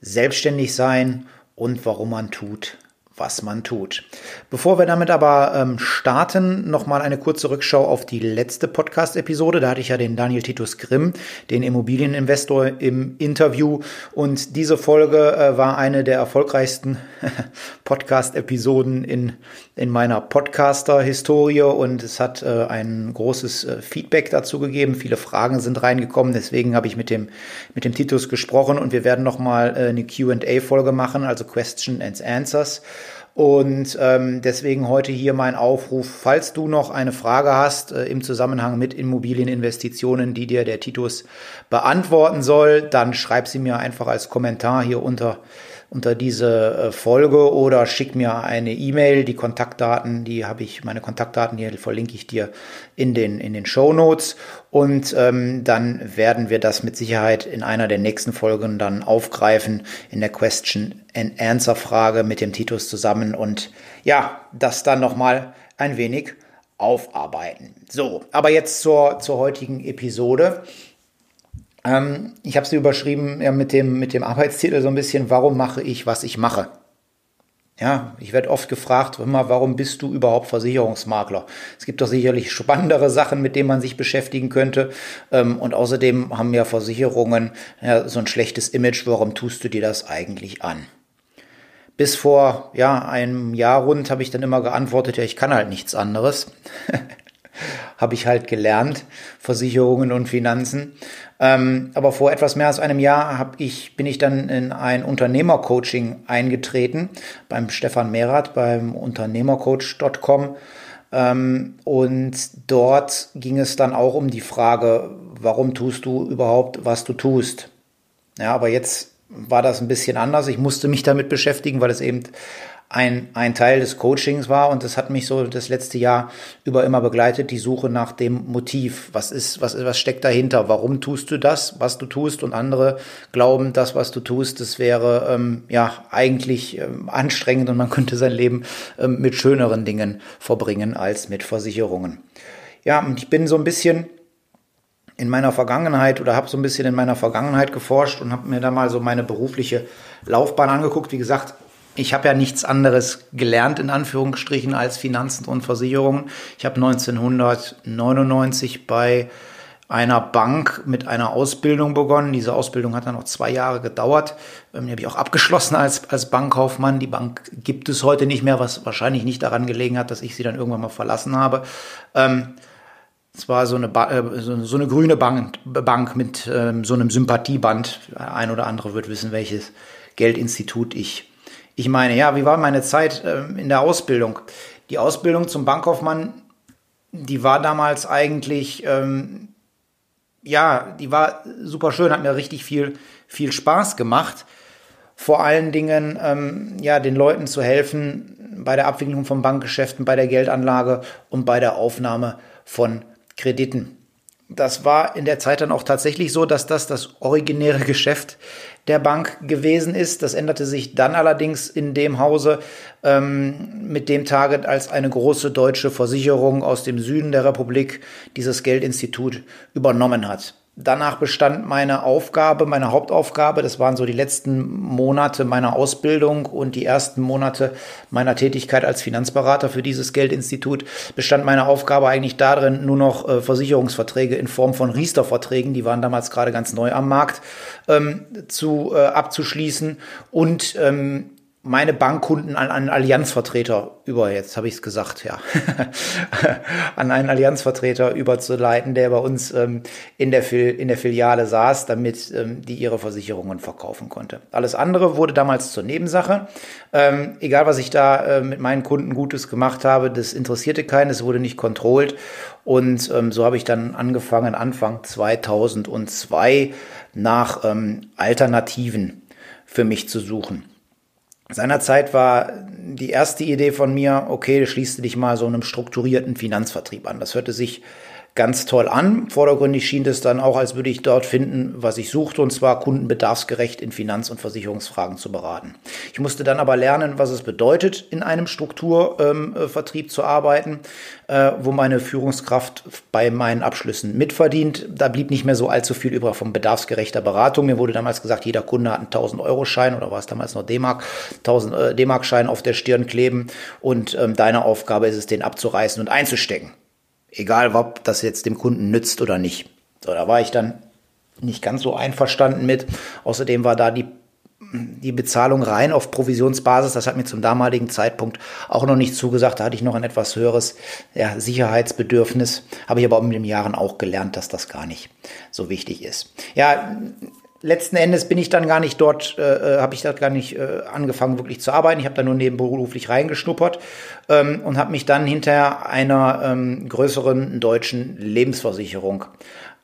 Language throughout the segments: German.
selbstständig sein und warum man tut, was man tut. Bevor wir damit aber ähm, starten, nochmal eine kurze Rückschau auf die letzte Podcast-Episode. Da hatte ich ja den Daniel Titus Grimm, den Immobilieninvestor, im Interview. Und diese Folge äh, war eine der erfolgreichsten Podcast-Episoden in, in meiner Podcaster-Historie. Und es hat äh, ein großes äh, Feedback dazu gegeben. Viele Fragen sind reingekommen. Deswegen habe ich mit dem, mit dem Titus gesprochen. Und wir werden nochmal äh, eine QA-Folge machen, also Question and Answers. Und ähm, deswegen heute hier mein Aufruf, falls du noch eine Frage hast äh, im Zusammenhang mit Immobilieninvestitionen, die dir der Titus beantworten soll, dann schreib sie mir einfach als Kommentar hier unter unter diese äh, Folge oder schick mir eine E-Mail. Die Kontaktdaten, die habe ich, meine Kontaktdaten hier verlinke ich dir in den, in den Show Notes. Und ähm, dann werden wir das mit Sicherheit in einer der nächsten Folgen dann aufgreifen in der Question and Answer Frage mit dem Titus zusammen und ja, das dann nochmal ein wenig aufarbeiten. So, aber jetzt zur, zur heutigen Episode. Ähm, ich habe sie überschrieben ja, mit, dem, mit dem Arbeitstitel so ein bisschen, warum mache ich, was ich mache? Ja, ich werde oft gefragt, immer, warum bist du überhaupt Versicherungsmakler? Es gibt doch sicherlich spannendere Sachen, mit denen man sich beschäftigen könnte. Ähm, und außerdem haben ja Versicherungen ja, so ein schlechtes Image. Warum tust du dir das eigentlich an? Bis vor ja, einem Jahr rund habe ich dann immer geantwortet, ja, ich kann halt nichts anderes. habe ich halt gelernt, Versicherungen und Finanzen. Ähm, aber vor etwas mehr als einem Jahr hab ich, bin ich dann in ein Unternehmercoaching eingetreten beim Stefan Mehrath beim Unternehmercoach.com. Ähm, und dort ging es dann auch um die Frage, warum tust du überhaupt, was du tust? Ja, aber jetzt war das ein bisschen anders. Ich musste mich damit beschäftigen, weil es eben ein, ein Teil des Coachings war und das hat mich so das letzte Jahr über immer begleitet, die Suche nach dem Motiv. Was ist, was, was steckt dahinter? Warum tust du das, was du tust? Und andere glauben, das, was du tust, das wäre ähm, ja eigentlich ähm, anstrengend und man könnte sein Leben ähm, mit schöneren Dingen verbringen als mit Versicherungen. Ja, und ich bin so ein bisschen in meiner Vergangenheit oder habe so ein bisschen in meiner Vergangenheit geforscht und habe mir da mal so meine berufliche Laufbahn angeguckt. Wie gesagt, ich habe ja nichts anderes gelernt, in Anführungsstrichen, als Finanzen und Versicherungen. Ich habe 1999 bei einer Bank mit einer Ausbildung begonnen. Diese Ausbildung hat dann noch zwei Jahre gedauert. Ähm, die habe ich auch abgeschlossen als, als Bankkaufmann. Die Bank gibt es heute nicht mehr, was wahrscheinlich nicht daran gelegen hat, dass ich sie dann irgendwann mal verlassen habe. Ähm, es war so eine, ba äh, so, so, eine grüne Bank, Bank mit ähm, so einem Sympathieband. Ein oder andere wird wissen, welches Geldinstitut ich ich meine, ja, wie war meine Zeit ähm, in der Ausbildung? Die Ausbildung zum Bankkaufmann, die war damals eigentlich, ähm, ja, die war super schön, hat mir richtig viel, viel Spaß gemacht. Vor allen Dingen, ähm, ja, den Leuten zu helfen bei der Abwicklung von Bankgeschäften, bei der Geldanlage und bei der Aufnahme von Krediten. Das war in der Zeit dann auch tatsächlich so, dass das das originäre Geschäft der Bank gewesen ist. Das änderte sich dann allerdings in dem Hause ähm, mit dem Target, als eine große deutsche Versicherung aus dem Süden der Republik dieses Geldinstitut übernommen hat. Danach bestand meine Aufgabe, meine Hauptaufgabe, das waren so die letzten Monate meiner Ausbildung und die ersten Monate meiner Tätigkeit als Finanzberater für dieses Geldinstitut, bestand meine Aufgabe eigentlich darin, nur noch äh, Versicherungsverträge in Form von Riester-Verträgen, die waren damals gerade ganz neu am Markt, ähm, zu, äh, abzuschließen und ähm, meine Bankkunden an einen Allianzvertreter über, jetzt habe ich es gesagt, ja, an einen Allianzvertreter überzuleiten, der bei uns ähm, in, der Fil in der Filiale saß, damit ähm, die ihre Versicherungen verkaufen konnte. Alles andere wurde damals zur Nebensache. Ähm, egal, was ich da äh, mit meinen Kunden Gutes gemacht habe, das interessierte keinen, es wurde nicht kontrollt. Und ähm, so habe ich dann angefangen, Anfang 2002 nach ähm, Alternativen für mich zu suchen. Seinerzeit war die erste Idee von mir, okay, schließt du dich mal so einem strukturierten Finanzvertrieb an. Das hörte sich ganz toll an. Vordergründig schien es dann auch, als würde ich dort finden, was ich suchte, und zwar kundenbedarfsgerecht in Finanz- und Versicherungsfragen zu beraten. Ich musste dann aber lernen, was es bedeutet, in einem Strukturvertrieb ähm, zu arbeiten, äh, wo meine Führungskraft bei meinen Abschlüssen mitverdient. Da blieb nicht mehr so allzu viel über von bedarfsgerechter Beratung. Mir wurde damals gesagt, jeder Kunde hat einen 1000-Euro-Schein oder war es damals noch D-Mark, 1000 äh, D-Mark-Schein auf der Stirn kleben und ähm, deine Aufgabe ist es, den abzureißen und einzustecken. Egal, ob das jetzt dem Kunden nützt oder nicht. So, da war ich dann nicht ganz so einverstanden mit. Außerdem war da die, die Bezahlung rein auf Provisionsbasis. Das hat mir zum damaligen Zeitpunkt auch noch nicht zugesagt. Da hatte ich noch ein etwas höheres ja, Sicherheitsbedürfnis. Habe ich aber mit den Jahren auch gelernt, dass das gar nicht so wichtig ist. Ja, letzten Endes bin ich dann gar nicht dort, äh, äh habe ich da gar nicht äh, angefangen wirklich zu arbeiten. Ich habe da nur nebenberuflich reingeschnuppert ähm, und habe mich dann hinter einer ähm, größeren deutschen Lebensversicherung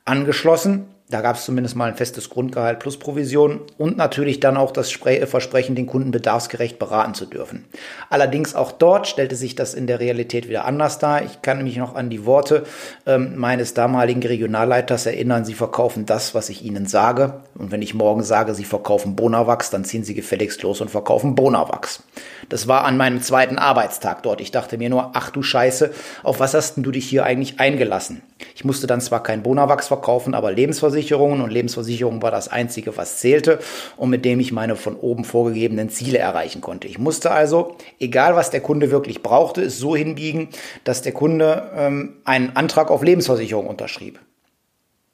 angeschlossen da gab es zumindest mal ein festes Grundgehalt plus Provision und natürlich dann auch das Versprechen, den Kunden bedarfsgerecht beraten zu dürfen. Allerdings auch dort stellte sich das in der Realität wieder anders dar. Ich kann mich noch an die Worte ähm, meines damaligen Regionalleiters erinnern. Sie verkaufen das, was ich Ihnen sage. Und wenn ich morgen sage, Sie verkaufen Bonawachs, dann ziehen Sie gefälligst los und verkaufen Bonawachs. Das war an meinem zweiten Arbeitstag dort. Ich dachte mir nur, ach du Scheiße, auf was hast denn du dich hier eigentlich eingelassen? Ich musste dann zwar kein Bonawachs verkaufen, aber Lebensversicherungen und Lebensversicherung war das einzige, was zählte und mit dem ich meine von oben vorgegebenen Ziele erreichen konnte. Ich musste also, egal was der Kunde wirklich brauchte, es so hinbiegen, dass der Kunde ähm, einen Antrag auf Lebensversicherung unterschrieb.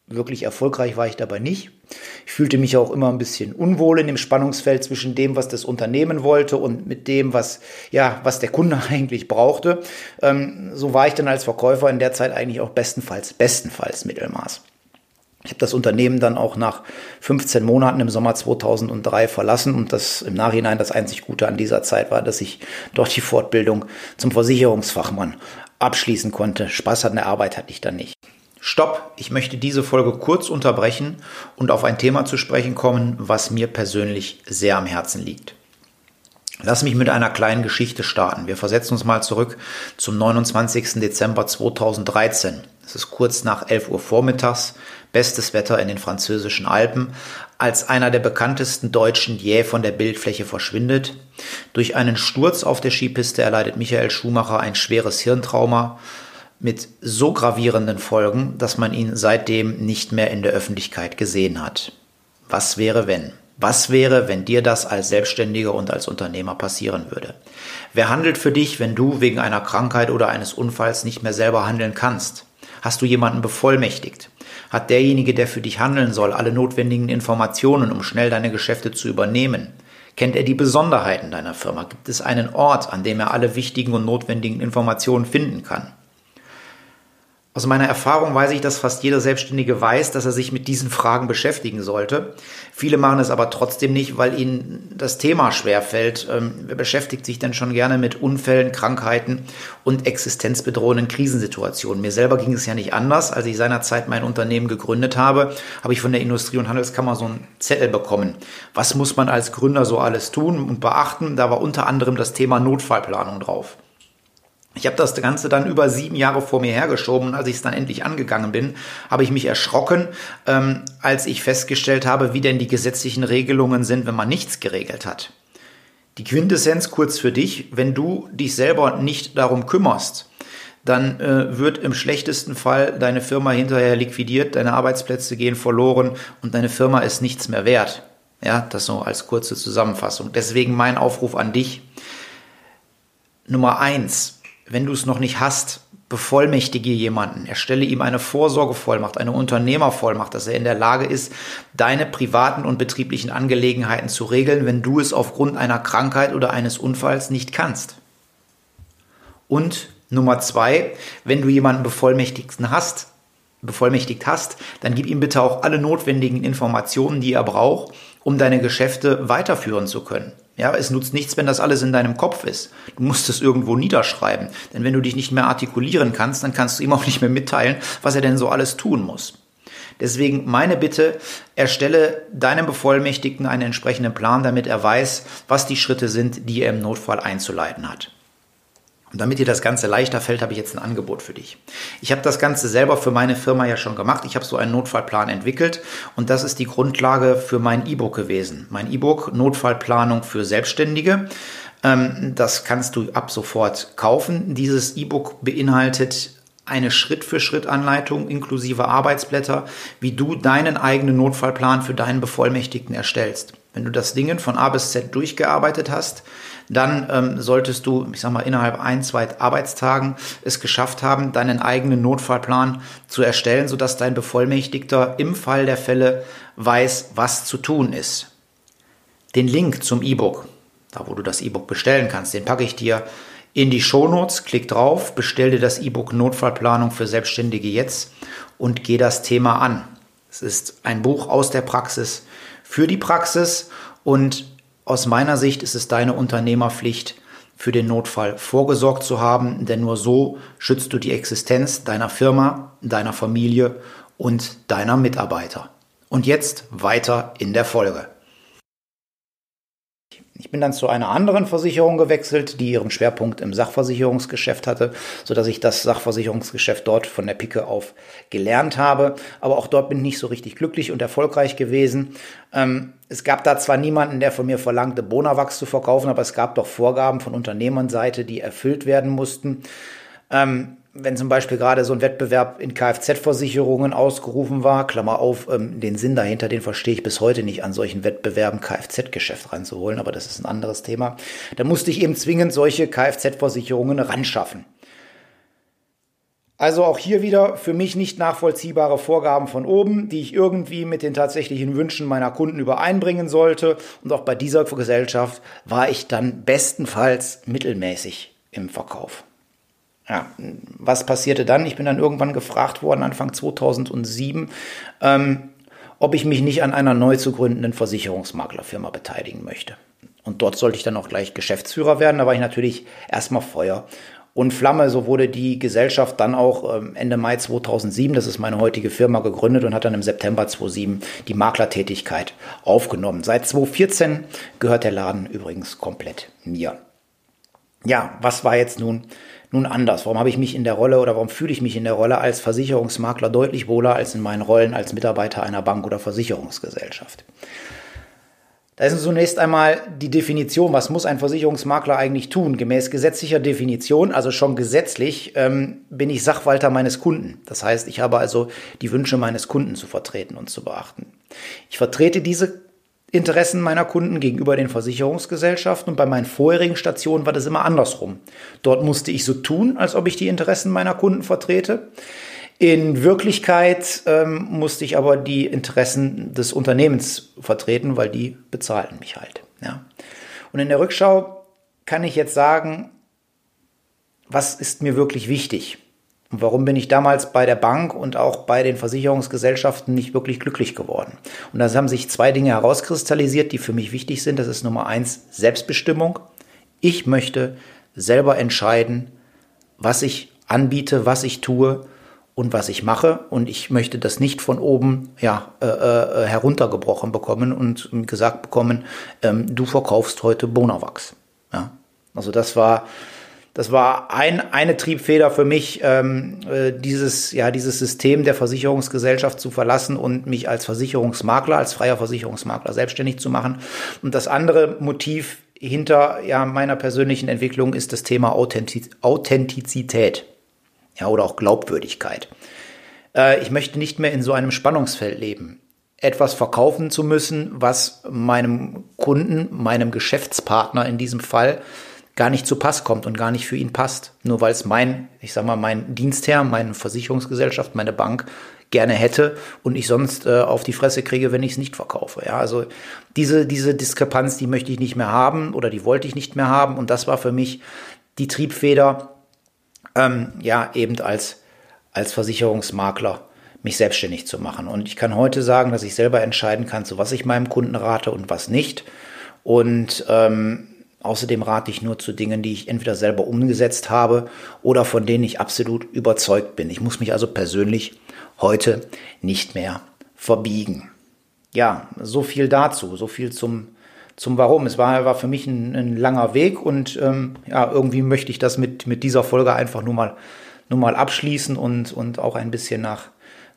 Wirklich erfolgreich war ich dabei nicht. Ich fühlte mich auch immer ein bisschen unwohl in dem Spannungsfeld zwischen dem, was das Unternehmen wollte und mit dem, was, ja, was der Kunde eigentlich brauchte. Ähm, so war ich dann als Verkäufer in der Zeit eigentlich auch bestenfalls, bestenfalls Mittelmaß. Ich habe das Unternehmen dann auch nach 15 Monaten im Sommer 2003 verlassen und das im Nachhinein das einzig Gute an dieser Zeit war, dass ich dort die Fortbildung zum Versicherungsfachmann abschließen konnte. Spaß an der Arbeit hatte ich dann nicht. Stopp, ich möchte diese Folge kurz unterbrechen und auf ein Thema zu sprechen kommen, was mir persönlich sehr am Herzen liegt. Lass mich mit einer kleinen Geschichte starten. Wir versetzen uns mal zurück zum 29. Dezember 2013. Es ist kurz nach 11 Uhr vormittags, bestes Wetter in den französischen Alpen, als einer der bekanntesten Deutschen jäh von der Bildfläche verschwindet. Durch einen Sturz auf der Skipiste erleidet Michael Schumacher ein schweres Hirntrauma mit so gravierenden Folgen, dass man ihn seitdem nicht mehr in der Öffentlichkeit gesehen hat. Was wäre, wenn? Was wäre, wenn dir das als Selbstständiger und als Unternehmer passieren würde? Wer handelt für dich, wenn du wegen einer Krankheit oder eines Unfalls nicht mehr selber handeln kannst? Hast du jemanden bevollmächtigt? Hat derjenige, der für dich handeln soll, alle notwendigen Informationen, um schnell deine Geschäfte zu übernehmen? Kennt er die Besonderheiten deiner Firma? Gibt es einen Ort, an dem er alle wichtigen und notwendigen Informationen finden kann? Aus meiner Erfahrung weiß ich, dass fast jeder Selbstständige weiß, dass er sich mit diesen Fragen beschäftigen sollte. Viele machen es aber trotzdem nicht, weil ihnen das Thema schwerfällt. Ähm, wer beschäftigt sich denn schon gerne mit Unfällen, Krankheiten und existenzbedrohenden Krisensituationen? Mir selber ging es ja nicht anders. Als ich seinerzeit mein Unternehmen gegründet habe, habe ich von der Industrie- und Handelskammer so einen Zettel bekommen. Was muss man als Gründer so alles tun und beachten? Da war unter anderem das Thema Notfallplanung drauf. Ich habe das Ganze dann über sieben Jahre vor mir hergeschoben und als ich es dann endlich angegangen bin, habe ich mich erschrocken, ähm, als ich festgestellt habe, wie denn die gesetzlichen Regelungen sind, wenn man nichts geregelt hat. Die Quintessenz kurz für dich, wenn du dich selber nicht darum kümmerst, dann äh, wird im schlechtesten Fall deine Firma hinterher liquidiert, deine Arbeitsplätze gehen verloren und deine Firma ist nichts mehr wert. Ja, das so als kurze Zusammenfassung. Deswegen mein Aufruf an dich. Nummer eins, wenn du es noch nicht hast, bevollmächtige jemanden, erstelle ihm eine Vorsorgevollmacht, eine Unternehmervollmacht, dass er in der Lage ist, deine privaten und betrieblichen Angelegenheiten zu regeln, wenn du es aufgrund einer Krankheit oder eines Unfalls nicht kannst. Und Nummer zwei, wenn du jemanden bevollmächtigten hast, bevollmächtigt hast, dann gib ihm bitte auch alle notwendigen Informationen, die er braucht, um deine Geschäfte weiterführen zu können. Ja, es nutzt nichts, wenn das alles in deinem Kopf ist. Du musst es irgendwo niederschreiben. Denn wenn du dich nicht mehr artikulieren kannst, dann kannst du ihm auch nicht mehr mitteilen, was er denn so alles tun muss. Deswegen meine Bitte, erstelle deinem Bevollmächtigten einen entsprechenden Plan, damit er weiß, was die Schritte sind, die er im Notfall einzuleiten hat. Und damit dir das Ganze leichter fällt, habe ich jetzt ein Angebot für dich. Ich habe das Ganze selber für meine Firma ja schon gemacht. Ich habe so einen Notfallplan entwickelt und das ist die Grundlage für mein E-Book gewesen. Mein E-Book Notfallplanung für Selbstständige. Ähm, das kannst du ab sofort kaufen. Dieses E-Book beinhaltet eine Schritt-für-Schritt-Anleitung inklusive Arbeitsblätter, wie du deinen eigenen Notfallplan für deinen Bevollmächtigten erstellst. Wenn du das Ding von A bis Z durchgearbeitet hast, dann ähm, solltest du, ich sag mal, innerhalb ein, zwei Arbeitstagen es geschafft haben, deinen eigenen Notfallplan zu erstellen, sodass dein Bevollmächtigter im Fall der Fälle weiß, was zu tun ist. Den Link zum E-Book, da wo du das E-Book bestellen kannst, den packe ich dir in die Shownotes, klick drauf, bestell dir das E-Book Notfallplanung für Selbstständige jetzt und geh das Thema an. Es ist ein Buch aus der Praxis für die Praxis und aus meiner Sicht ist es deine Unternehmerpflicht, für den Notfall vorgesorgt zu haben, denn nur so schützt du die Existenz deiner Firma, deiner Familie und deiner Mitarbeiter. Und jetzt weiter in der Folge. Ich bin dann zu einer anderen Versicherung gewechselt, die ihren Schwerpunkt im Sachversicherungsgeschäft hatte, sodass ich das Sachversicherungsgeschäft dort von der Picke auf gelernt habe. Aber auch dort bin ich nicht so richtig glücklich und erfolgreich gewesen. Ähm, es gab da zwar niemanden, der von mir verlangte, Bonawachs zu verkaufen, aber es gab doch Vorgaben von Unternehmernseite, die erfüllt werden mussten. Ähm, wenn zum Beispiel gerade so ein Wettbewerb in Kfz-Versicherungen ausgerufen war, Klammer auf, ähm, den Sinn dahinter, den verstehe ich bis heute nicht, an solchen Wettbewerben Kfz-Geschäft reinzuholen, aber das ist ein anderes Thema. Da musste ich eben zwingend solche Kfz-Versicherungen ranschaffen. Also auch hier wieder für mich nicht nachvollziehbare Vorgaben von oben, die ich irgendwie mit den tatsächlichen Wünschen meiner Kunden übereinbringen sollte. Und auch bei dieser Gesellschaft war ich dann bestenfalls mittelmäßig im Verkauf. Ja, was passierte dann? Ich bin dann irgendwann gefragt worden, Anfang 2007, ähm, ob ich mich nicht an einer neu zu gründenden Versicherungsmaklerfirma beteiligen möchte. Und dort sollte ich dann auch gleich Geschäftsführer werden. Da war ich natürlich erstmal Feuer und Flamme. So wurde die Gesellschaft dann auch ähm, Ende Mai 2007, das ist meine heutige Firma, gegründet und hat dann im September 2007 die Maklertätigkeit aufgenommen. Seit 2014 gehört der Laden übrigens komplett mir. Ja, was war jetzt nun nun anders? Warum habe ich mich in der Rolle oder warum fühle ich mich in der Rolle als Versicherungsmakler deutlich wohler als in meinen Rollen als Mitarbeiter einer Bank oder Versicherungsgesellschaft? Da ist zunächst einmal die Definition, was muss ein Versicherungsmakler eigentlich tun? Gemäß gesetzlicher Definition, also schon gesetzlich, ähm, bin ich Sachwalter meines Kunden. Das heißt, ich habe also die Wünsche meines Kunden zu vertreten und zu beachten. Ich vertrete diese Interessen meiner Kunden gegenüber den Versicherungsgesellschaften und bei meinen vorherigen Stationen war das immer andersrum. Dort musste ich so tun, als ob ich die Interessen meiner Kunden vertrete. In Wirklichkeit ähm, musste ich aber die Interessen des Unternehmens vertreten, weil die bezahlten mich halt. Ja. Und in der Rückschau kann ich jetzt sagen, was ist mir wirklich wichtig? Warum bin ich damals bei der Bank und auch bei den Versicherungsgesellschaften nicht wirklich glücklich geworden? Und da haben sich zwei Dinge herauskristallisiert, die für mich wichtig sind. Das ist Nummer eins Selbstbestimmung. Ich möchte selber entscheiden, was ich anbiete, was ich tue und was ich mache. Und ich möchte das nicht von oben ja, äh, äh, heruntergebrochen bekommen und gesagt bekommen, ähm, du verkaufst heute Bonawachs. Ja? Also das war das war ein, eine Triebfeder für mich, ähm, äh, dieses, ja, dieses System der Versicherungsgesellschaft zu verlassen und mich als Versicherungsmakler, als freier Versicherungsmakler selbstständig zu machen. Und das andere Motiv hinter ja, meiner persönlichen Entwicklung ist das Thema Authentiz Authentizität ja, oder auch Glaubwürdigkeit. Äh, ich möchte nicht mehr in so einem Spannungsfeld leben etwas verkaufen zu müssen, was meinem Kunden, meinem Geschäftspartner in diesem Fall gar nicht zu Pass kommt und gar nicht für ihn passt. Nur weil es mein, ich sag mal, mein Dienstherr, meine Versicherungsgesellschaft, meine Bank gerne hätte und ich sonst äh, auf die Fresse kriege, wenn ich es nicht verkaufe. Ja, also diese, diese Diskrepanz, die möchte ich nicht mehr haben oder die wollte ich nicht mehr haben. Und das war für mich die Triebfeder, ähm, ja, eben als, als Versicherungsmakler mich selbstständig zu machen. Und ich kann heute sagen, dass ich selber entscheiden kann, zu was ich meinem Kunden rate und was nicht. Und ähm, Außerdem rate ich nur zu Dingen, die ich entweder selber umgesetzt habe oder von denen ich absolut überzeugt bin. Ich muss mich also persönlich heute nicht mehr verbiegen. Ja, so viel dazu, so viel zum, zum Warum. Es war, war für mich ein, ein langer Weg und ähm, ja, irgendwie möchte ich das mit, mit dieser Folge einfach nur mal, nur mal abschließen und, und auch ein bisschen nach,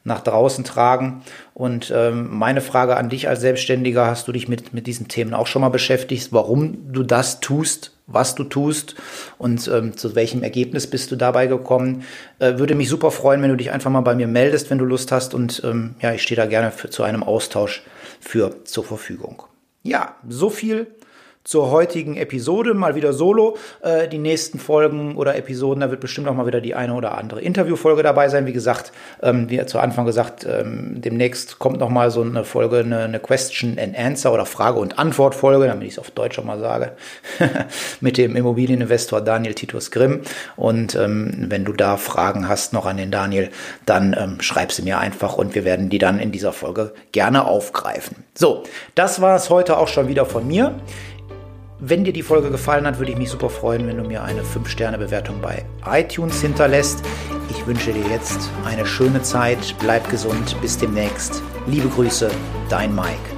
nach draußen tragen. Und ähm, meine Frage an dich als Selbstständiger, hast du dich mit, mit diesen Themen auch schon mal beschäftigt, warum du das tust, was du tust und ähm, zu welchem Ergebnis bist du dabei gekommen. Äh, würde mich super freuen, wenn du dich einfach mal bei mir meldest, wenn du Lust hast. Und ähm, ja, ich stehe da gerne für, zu einem Austausch für zur Verfügung. Ja, so viel zur heutigen Episode, mal wieder solo. Äh, die nächsten Folgen oder Episoden, da wird bestimmt auch mal wieder die eine oder andere Interviewfolge dabei sein. Wie gesagt, ähm, wie zu Anfang gesagt, ähm, demnächst kommt noch mal so eine Folge, eine, eine Question and Answer oder Frage- und Antwort-Folge, damit ich es auf Deutsch auch mal sage, mit dem Immobilieninvestor Daniel Titus Grimm. Und ähm, wenn du da Fragen hast noch an den Daniel, dann ähm, schreib sie mir einfach und wir werden die dann in dieser Folge gerne aufgreifen. So, das war es heute auch schon wieder von mir. Wenn dir die Folge gefallen hat, würde ich mich super freuen, wenn du mir eine 5-Sterne-Bewertung bei iTunes hinterlässt. Ich wünsche dir jetzt eine schöne Zeit, bleib gesund, bis demnächst. Liebe Grüße, dein Mike.